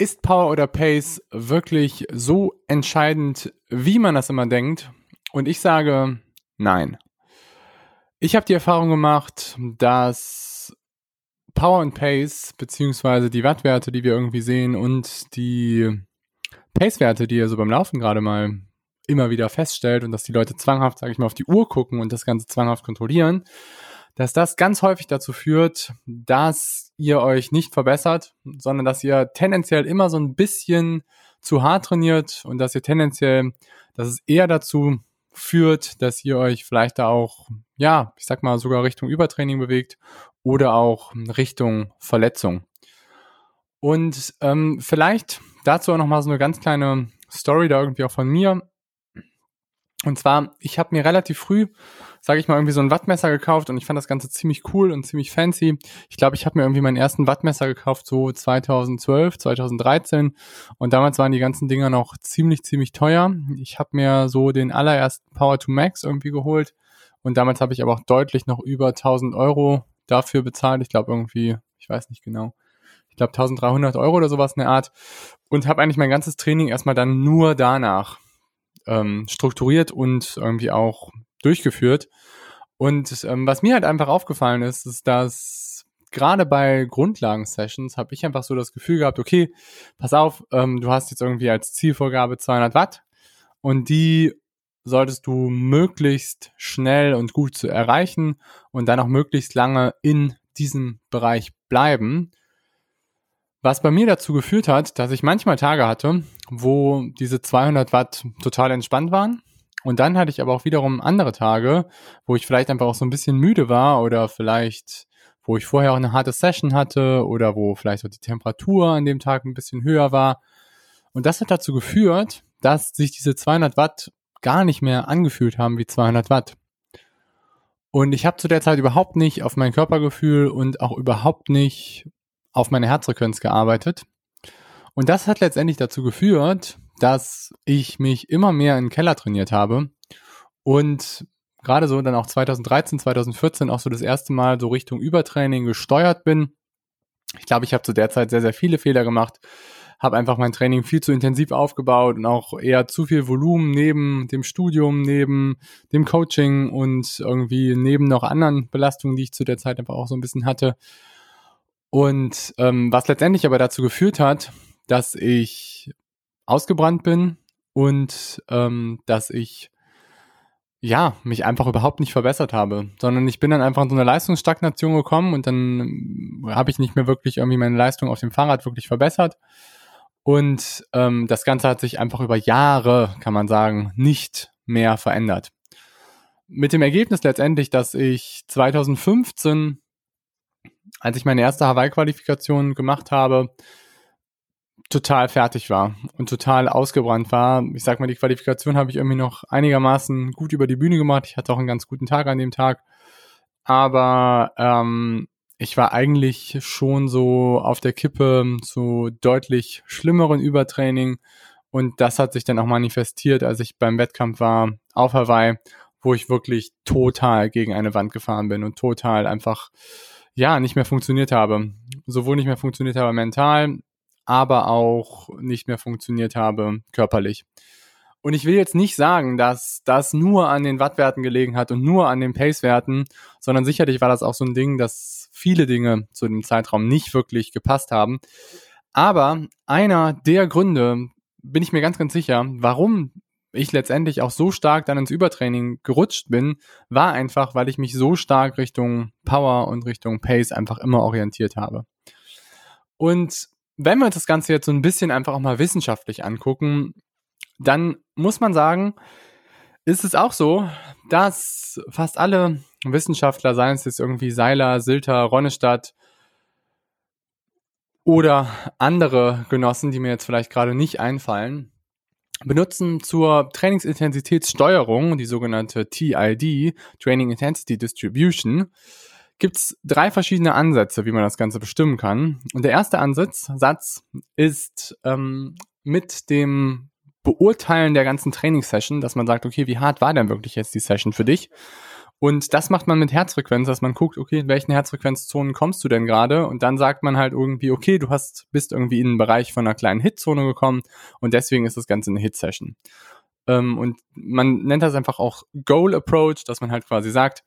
Ist Power oder Pace wirklich so entscheidend, wie man das immer denkt? Und ich sage nein. Ich habe die Erfahrung gemacht, dass Power und Pace, beziehungsweise die Wattwerte, die wir irgendwie sehen und die Pace-Werte, die ihr so beim Laufen gerade mal immer wieder feststellt und dass die Leute zwanghaft, sage ich mal, auf die Uhr gucken und das Ganze zwanghaft kontrollieren, dass das ganz häufig dazu führt, dass ihr euch nicht verbessert, sondern dass ihr tendenziell immer so ein bisschen zu hart trainiert und dass ihr tendenziell, dass es eher dazu führt, dass ihr euch vielleicht da auch, ja, ich sag mal, sogar Richtung Übertraining bewegt oder auch Richtung Verletzung. Und ähm, vielleicht dazu auch nochmal so eine ganz kleine Story da irgendwie auch von mir. Und zwar, ich habe mir relativ früh, sage ich mal, irgendwie so ein Wattmesser gekauft und ich fand das Ganze ziemlich cool und ziemlich fancy. Ich glaube, ich habe mir irgendwie meinen ersten Wattmesser gekauft, so 2012, 2013. Und damals waren die ganzen Dinger noch ziemlich, ziemlich teuer. Ich habe mir so den allerersten Power to Max irgendwie geholt. Und damals habe ich aber auch deutlich noch über 1000 Euro dafür bezahlt. Ich glaube irgendwie, ich weiß nicht genau. Ich glaube 1300 Euro oder sowas in der Art. Und habe eigentlich mein ganzes Training erstmal dann nur danach ähm, strukturiert und irgendwie auch durchgeführt. Und ähm, was mir halt einfach aufgefallen ist, ist, dass gerade bei Grundlagen-Sessions habe ich einfach so das Gefühl gehabt, okay, pass auf, ähm, du hast jetzt irgendwie als Zielvorgabe 200 Watt und die solltest du möglichst schnell und gut zu erreichen und dann auch möglichst lange in diesem Bereich bleiben. Was bei mir dazu geführt hat, dass ich manchmal Tage hatte, wo diese 200 Watt total entspannt waren. Und dann hatte ich aber auch wiederum andere Tage, wo ich vielleicht einfach auch so ein bisschen müde war oder vielleicht, wo ich vorher auch eine harte Session hatte oder wo vielleicht auch die Temperatur an dem Tag ein bisschen höher war. Und das hat dazu geführt, dass sich diese 200 Watt gar nicht mehr angefühlt haben wie 200 Watt. Und ich habe zu der Zeit überhaupt nicht auf mein Körpergefühl und auch überhaupt nicht auf meine Herzfrequenz gearbeitet. Und das hat letztendlich dazu geführt, dass ich mich immer mehr in den Keller trainiert habe und gerade so dann auch 2013, 2014 auch so das erste Mal so Richtung Übertraining gesteuert bin. Ich glaube, ich habe zu der Zeit sehr, sehr viele Fehler gemacht, habe einfach mein Training viel zu intensiv aufgebaut und auch eher zu viel Volumen neben dem Studium, neben dem Coaching und irgendwie neben noch anderen Belastungen, die ich zu der Zeit einfach auch so ein bisschen hatte. Und ähm, was letztendlich aber dazu geführt hat, dass ich ausgebrannt bin und ähm, dass ich ja, mich einfach überhaupt nicht verbessert habe, sondern ich bin dann einfach in so eine Leistungsstagnation gekommen und dann habe ich nicht mehr wirklich irgendwie meine Leistung auf dem Fahrrad wirklich verbessert. Und ähm, das Ganze hat sich einfach über Jahre, kann man sagen, nicht mehr verändert. Mit dem Ergebnis letztendlich, dass ich 2015 als ich meine erste Hawaii-Qualifikation gemacht habe, total fertig war und total ausgebrannt war. Ich sag mal, die Qualifikation habe ich irgendwie noch einigermaßen gut über die Bühne gemacht. Ich hatte auch einen ganz guten Tag an dem Tag. Aber ähm, ich war eigentlich schon so auf der Kippe zu deutlich schlimmeren Übertraining. Und das hat sich dann auch manifestiert, als ich beim Wettkampf war auf Hawaii, wo ich wirklich total gegen eine Wand gefahren bin und total einfach ja, nicht mehr funktioniert habe. Sowohl nicht mehr funktioniert habe mental, aber auch nicht mehr funktioniert habe körperlich. Und ich will jetzt nicht sagen, dass das nur an den Wattwerten gelegen hat und nur an den Pacewerten, sondern sicherlich war das auch so ein Ding, dass viele Dinge zu dem Zeitraum nicht wirklich gepasst haben. Aber einer der Gründe, bin ich mir ganz, ganz sicher, warum ich letztendlich auch so stark dann ins Übertraining gerutscht bin, war einfach, weil ich mich so stark Richtung Power und Richtung Pace einfach immer orientiert habe. Und wenn wir uns das Ganze jetzt so ein bisschen einfach auch mal wissenschaftlich angucken, dann muss man sagen, ist es auch so, dass fast alle Wissenschaftler, seien es jetzt irgendwie Seiler, Silter, Ronnestadt oder andere Genossen, die mir jetzt vielleicht gerade nicht einfallen, benutzen zur Trainingsintensitätssteuerung, die sogenannte TID, Training Intensity Distribution, gibt's drei verschiedene Ansätze, wie man das Ganze bestimmen kann. Und der erste Ansatz Satz ist ähm, mit dem Beurteilen der ganzen Trainingssession, dass man sagt, okay, wie hart war denn wirklich jetzt die Session für dich? Und das macht man mit Herzfrequenz, dass man guckt, okay, in welchen Herzfrequenzzonen kommst du denn gerade? Und dann sagt man halt irgendwie, okay, du hast, bist irgendwie in den Bereich von einer kleinen Hitzone gekommen und deswegen ist das Ganze eine Hit-Session. Ähm, und man nennt das einfach auch Goal Approach, dass man halt quasi sagt,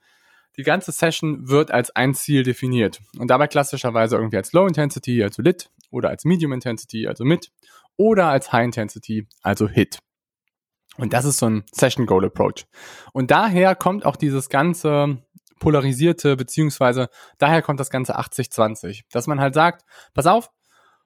die ganze Session wird als ein Ziel definiert. Und dabei klassischerweise irgendwie als Low Intensity, also Lit, oder als Medium Intensity, also Mid, oder als High Intensity, also Hit. Und das ist so ein Session Goal Approach. Und daher kommt auch dieses ganze polarisierte, beziehungsweise daher kommt das ganze 80-20, dass man halt sagt, pass auf,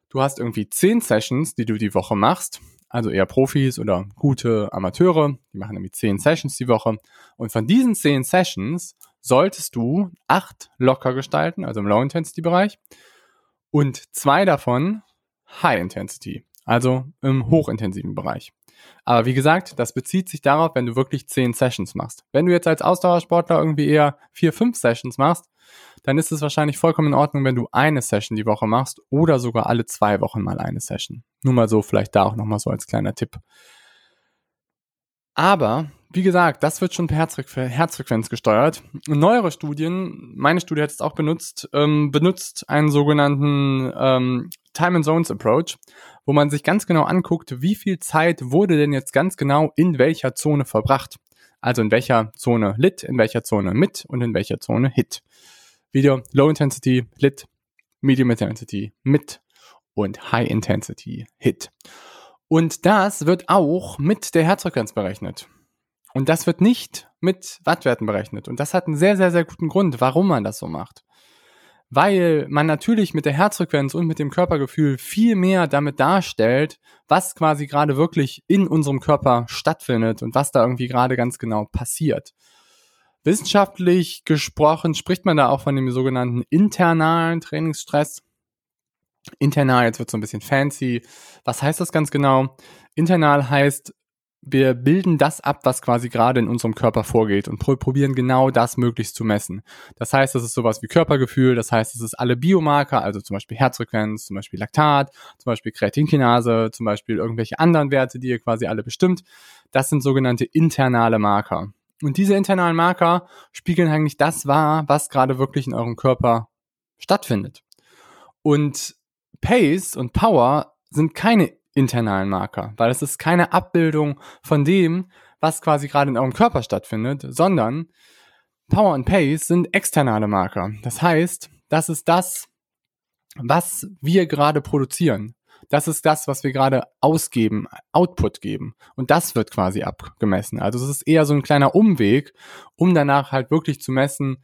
du hast irgendwie 10 Sessions, die du die Woche machst, also eher Profis oder gute Amateure, die machen nämlich 10 Sessions die Woche. Und von diesen 10 Sessions solltest du 8 locker gestalten, also im Low-Intensity-Bereich, und zwei davon High-Intensity, also im hochintensiven Bereich. Aber wie gesagt, das bezieht sich darauf, wenn du wirklich zehn Sessions machst. Wenn du jetzt als Ausdauersportler irgendwie eher vier, fünf Sessions machst, dann ist es wahrscheinlich vollkommen in Ordnung, wenn du eine Session die Woche machst oder sogar alle zwei Wochen mal eine Session. Nur mal so, vielleicht da auch nochmal so als kleiner Tipp. Aber, wie gesagt, das wird schon per Herzfre Herzfrequenz gesteuert. Neuere Studien, meine Studie hat es auch benutzt, ähm, benutzt einen sogenannten ähm, Time and Zones Approach wo man sich ganz genau anguckt, wie viel Zeit wurde denn jetzt ganz genau in welcher Zone verbracht. Also in welcher Zone Lit, in welcher Zone Mit und in welcher Zone Hit. Video Low Intensity Lit, Medium Intensity Mit und High Intensity Hit. Und das wird auch mit der Herzfrequenz berechnet. Und das wird nicht mit Wattwerten berechnet. Und das hat einen sehr, sehr, sehr guten Grund, warum man das so macht weil man natürlich mit der Herzfrequenz und mit dem Körpergefühl viel mehr damit darstellt, was quasi gerade wirklich in unserem Körper stattfindet und was da irgendwie gerade ganz genau passiert. Wissenschaftlich gesprochen spricht man da auch von dem sogenannten internalen Trainingsstress. Internal, jetzt wird so ein bisschen fancy. Was heißt das ganz genau? Internal heißt, wir bilden das ab, was quasi gerade in unserem Körper vorgeht und probieren genau das möglichst zu messen. Das heißt, das ist sowas wie Körpergefühl, das heißt, es ist alle Biomarker, also zum Beispiel Herzfrequenz, zum Beispiel Laktat, zum Beispiel Kreatinkinase, zum Beispiel irgendwelche anderen Werte, die ihr quasi alle bestimmt. Das sind sogenannte internale Marker. Und diese internalen Marker spiegeln eigentlich das wahr, was gerade wirklich in eurem Körper stattfindet. Und Pace und Power sind keine internalen Marker, weil es ist keine Abbildung von dem, was quasi gerade in eurem Körper stattfindet, sondern Power und Pace sind externe Marker. Das heißt, das ist das, was wir gerade produzieren. Das ist das, was wir gerade ausgeben, Output geben. Und das wird quasi abgemessen. Also es ist eher so ein kleiner Umweg, um danach halt wirklich zu messen,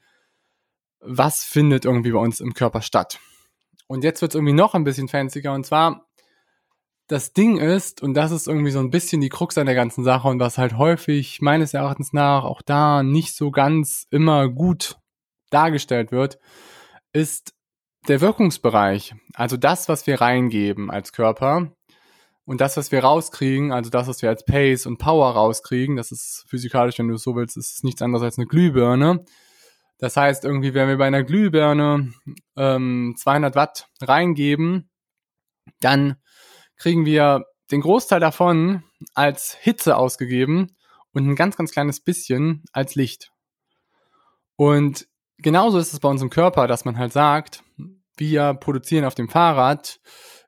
was findet irgendwie bei uns im Körper statt. Und jetzt wird es irgendwie noch ein bisschen fancier. Und zwar das Ding ist, und das ist irgendwie so ein bisschen die Krux an der ganzen Sache und was halt häufig meines Erachtens nach auch da nicht so ganz immer gut dargestellt wird, ist der Wirkungsbereich. Also das, was wir reingeben als Körper und das, was wir rauskriegen, also das, was wir als Pace und Power rauskriegen, das ist physikalisch, wenn du es so willst, ist nichts anderes als eine Glühbirne. Das heißt, irgendwie, wenn wir bei einer Glühbirne ähm, 200 Watt reingeben, dann kriegen wir den Großteil davon als Hitze ausgegeben und ein ganz, ganz kleines bisschen als Licht. Und genauso ist es bei uns im Körper, dass man halt sagt, wir produzieren auf dem Fahrrad,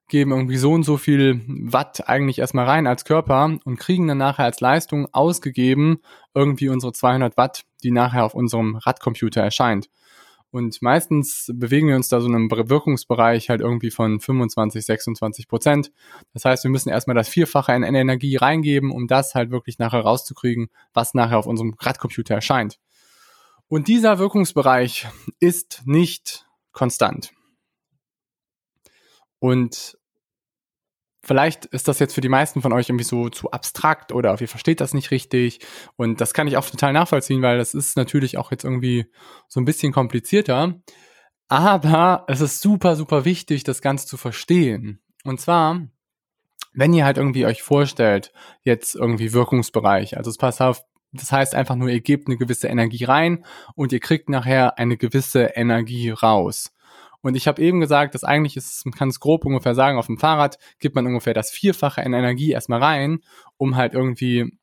geben irgendwie so und so viel Watt eigentlich erstmal rein als Körper und kriegen dann nachher als Leistung ausgegeben irgendwie unsere 200 Watt, die nachher auf unserem Radcomputer erscheint. Und meistens bewegen wir uns da so in einem Wirkungsbereich halt irgendwie von 25, 26 Prozent. Das heißt, wir müssen erstmal das Vierfache in Energie reingeben, um das halt wirklich nachher rauszukriegen, was nachher auf unserem Radcomputer erscheint. Und dieser Wirkungsbereich ist nicht konstant. Und vielleicht ist das jetzt für die meisten von euch irgendwie so zu abstrakt oder ihr versteht das nicht richtig. Und das kann ich auch total nachvollziehen, weil das ist natürlich auch jetzt irgendwie so ein bisschen komplizierter. Aber es ist super, super wichtig, das Ganze zu verstehen. Und zwar wenn ihr halt irgendwie euch vorstellt, jetzt irgendwie Wirkungsbereich, also es passt auf, das heißt einfach nur, ihr gebt eine gewisse Energie rein und ihr kriegt nachher eine gewisse Energie raus. Und ich habe eben gesagt, dass eigentlich ist, man kann es grob ungefähr sagen, auf dem Fahrrad gibt man ungefähr das Vierfache in Energie erstmal rein, um halt irgendwie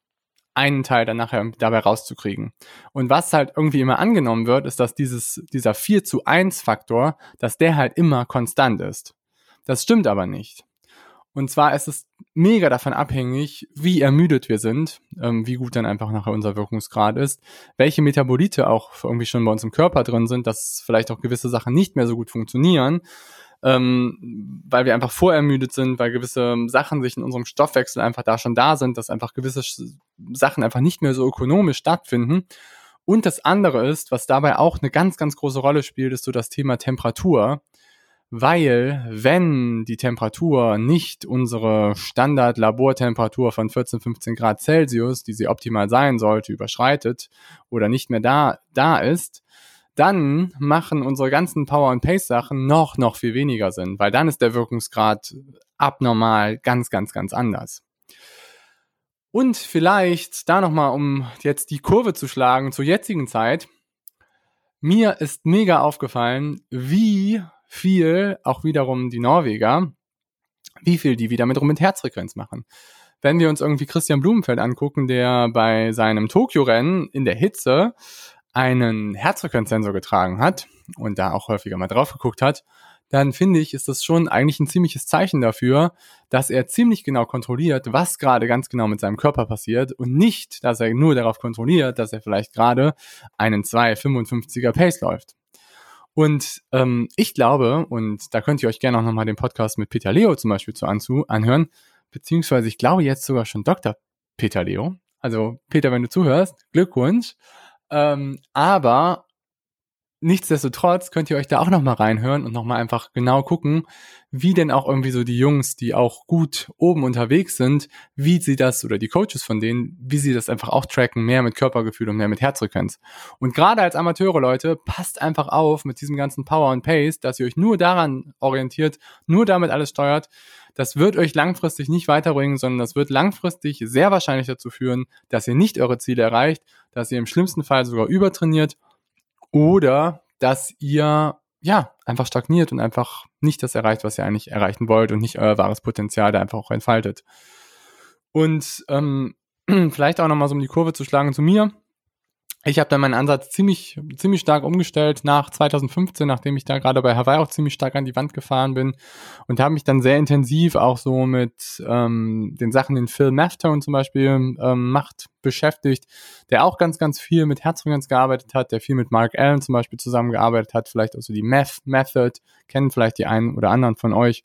einen Teil dann nachher dabei rauszukriegen. Und was halt irgendwie immer angenommen wird, ist, dass dieses, dieser 4 zu 1 Faktor, dass der halt immer konstant ist. Das stimmt aber nicht. Und zwar ist es mega davon abhängig, wie ermüdet wir sind, ähm, wie gut dann einfach nachher unser Wirkungsgrad ist, welche Metabolite auch irgendwie schon bei uns im Körper drin sind, dass vielleicht auch gewisse Sachen nicht mehr so gut funktionieren, ähm, weil wir einfach vorermüdet sind, weil gewisse Sachen sich in unserem Stoffwechsel einfach da schon da sind, dass einfach gewisse Sachen einfach nicht mehr so ökonomisch stattfinden. Und das andere ist, was dabei auch eine ganz, ganz große Rolle spielt, ist so das Thema Temperatur weil wenn die Temperatur nicht unsere Standard-Labortemperatur von 14, 15 Grad Celsius, die sie optimal sein sollte, überschreitet oder nicht mehr da, da ist, dann machen unsere ganzen Power- und Pace-Sachen noch, noch viel weniger Sinn, weil dann ist der Wirkungsgrad abnormal ganz, ganz, ganz anders. Und vielleicht da nochmal, um jetzt die Kurve zu schlagen zur jetzigen Zeit, mir ist mega aufgefallen, wie viel auch wiederum die Norweger, wie viel die wieder mit rum mit Herzfrequenz machen. Wenn wir uns irgendwie Christian Blumenfeld angucken, der bei seinem Tokio-Rennen in der Hitze einen Herzfrequenzsensor getragen hat und da auch häufiger mal drauf geguckt hat, dann finde ich, ist das schon eigentlich ein ziemliches Zeichen dafür, dass er ziemlich genau kontrolliert, was gerade ganz genau mit seinem Körper passiert und nicht, dass er nur darauf kontrolliert, dass er vielleicht gerade einen 255er Pace läuft. Und ähm, ich glaube, und da könnt ihr euch gerne auch nochmal den Podcast mit Peter Leo zum Beispiel zu anzu anhören, beziehungsweise ich glaube jetzt sogar schon Dr. Peter Leo. Also Peter, wenn du zuhörst, Glückwunsch. Ähm, aber nichtsdestotrotz könnt ihr euch da auch nochmal reinhören und nochmal einfach genau gucken, wie denn auch irgendwie so die Jungs, die auch gut oben unterwegs sind, wie sie das oder die Coaches von denen, wie sie das einfach auch tracken, mehr mit Körpergefühl und mehr mit Herzfrequenz. Und gerade als Amateure, Leute, passt einfach auf mit diesem ganzen Power und Pace, dass ihr euch nur daran orientiert, nur damit alles steuert. Das wird euch langfristig nicht weiterbringen, sondern das wird langfristig sehr wahrscheinlich dazu führen, dass ihr nicht eure Ziele erreicht, dass ihr im schlimmsten Fall sogar übertrainiert oder dass ihr ja einfach stagniert und einfach nicht das erreicht, was ihr eigentlich erreichen wollt und nicht euer wahres Potenzial da einfach auch entfaltet. Und ähm, vielleicht auch nochmal so um die Kurve zu schlagen zu mir ich habe dann meinen Ansatz ziemlich, ziemlich stark umgestellt nach 2015, nachdem ich da gerade bei Hawaii auch ziemlich stark an die Wand gefahren bin und habe mich dann sehr intensiv auch so mit ähm, den Sachen, den Phil Maftone zum Beispiel ähm, macht, beschäftigt, der auch ganz, ganz viel mit Herzfrequenz gearbeitet hat, der viel mit Mark Allen zum Beispiel zusammengearbeitet hat, vielleicht auch so die Meth Method, kennen vielleicht die einen oder anderen von euch.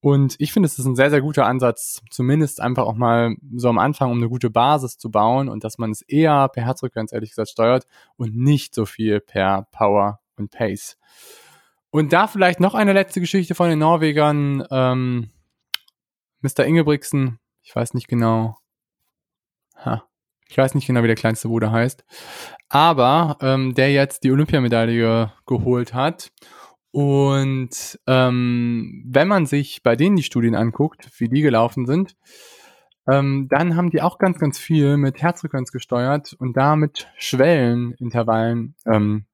Und ich finde, es ist ein sehr, sehr guter Ansatz, zumindest einfach auch mal so am Anfang, um eine gute Basis zu bauen und dass man es eher per Herzfrequenz, ehrlich gesagt, steuert und nicht so viel per Power und Pace. Und da vielleicht noch eine letzte Geschichte von den Norwegern. Ähm, Mr. Ingebrigtsen, ich weiß nicht genau. Ha, ich weiß nicht genau, wie der kleinste Bruder heißt. Aber ähm, der jetzt die Olympiamedaille geholt hat und ähm, wenn man sich bei denen die Studien anguckt, wie die gelaufen sind, ähm, dann haben die auch ganz, ganz viel mit Herzfrequenz gesteuert und da mit Schwellenintervallen ähm,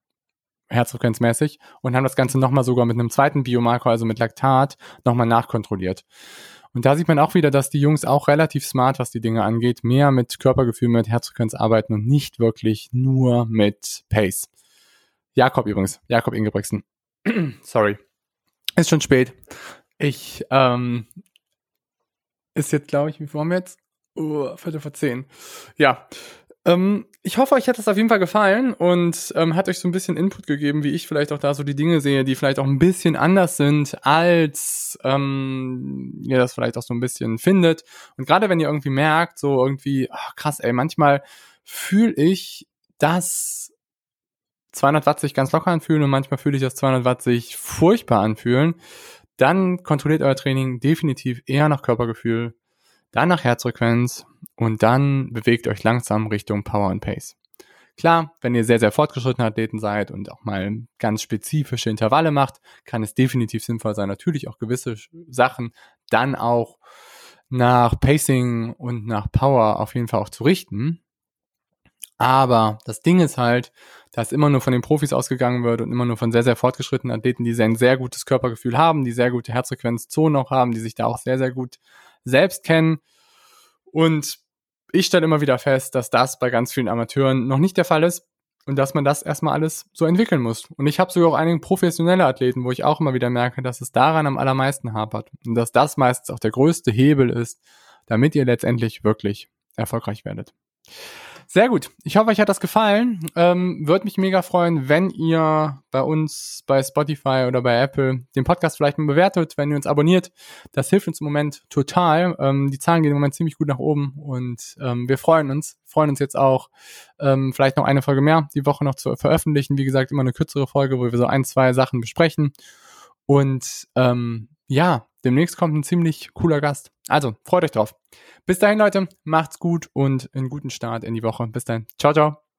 herzfrequenzmäßig und haben das Ganze nochmal sogar mit einem zweiten Biomarker, also mit Laktat, nochmal nachkontrolliert. Und da sieht man auch wieder, dass die Jungs auch relativ smart, was die Dinge angeht, mehr mit Körpergefühl, mit Herzfrequenz arbeiten und nicht wirklich nur mit Pace. Jakob übrigens, Jakob Ingebrigtsen. Sorry. Ist schon spät. Ich, ähm, ist jetzt, glaube ich, wie viel wir jetzt? Uh, Viertel vor zehn. Ja. Ähm, ich hoffe, euch hat das auf jeden Fall gefallen und ähm, hat euch so ein bisschen Input gegeben, wie ich vielleicht auch da so die Dinge sehe, die vielleicht auch ein bisschen anders sind, als ähm, ihr das vielleicht auch so ein bisschen findet. Und gerade wenn ihr irgendwie merkt, so irgendwie, ach, krass, ey, manchmal fühle ich, dass 200 Watt sich ganz locker anfühlen und manchmal fühle ich, dass 200 Watt sich furchtbar anfühlen, dann kontrolliert euer Training definitiv eher nach Körpergefühl, dann nach Herzfrequenz und dann bewegt euch langsam Richtung Power and Pace. Klar, wenn ihr sehr, sehr fortgeschrittene Athleten seid und auch mal ganz spezifische Intervalle macht, kann es definitiv sinnvoll sein, natürlich auch gewisse Sachen dann auch nach Pacing und nach Power auf jeden Fall auch zu richten. Aber das Ding ist halt, dass immer nur von den Profis ausgegangen wird und immer nur von sehr, sehr fortgeschrittenen Athleten, die ein sehr gutes Körpergefühl haben, die sehr gute Herzfrequenzzonen auch haben, die sich da auch sehr, sehr gut selbst kennen. Und ich stelle immer wieder fest, dass das bei ganz vielen Amateuren noch nicht der Fall ist und dass man das erstmal alles so entwickeln muss. Und ich habe sogar auch einige professionelle Athleten, wo ich auch immer wieder merke, dass es daran am allermeisten hapert und dass das meistens auch der größte Hebel ist, damit ihr letztendlich wirklich erfolgreich werdet. Sehr gut. Ich hoffe, euch hat das gefallen. Ähm, Würde mich mega freuen, wenn ihr bei uns bei Spotify oder bei Apple den Podcast vielleicht mal bewertet, wenn ihr uns abonniert. Das hilft uns im Moment total. Ähm, die Zahlen gehen im Moment ziemlich gut nach oben und ähm, wir freuen uns. Freuen uns jetzt auch, ähm, vielleicht noch eine Folge mehr die Woche noch zu veröffentlichen. Wie gesagt, immer eine kürzere Folge, wo wir so ein, zwei Sachen besprechen. Und ähm, ja, demnächst kommt ein ziemlich cooler Gast. Also, freut euch drauf. Bis dahin, Leute, macht's gut und einen guten Start in die Woche. Bis dahin. Ciao, ciao.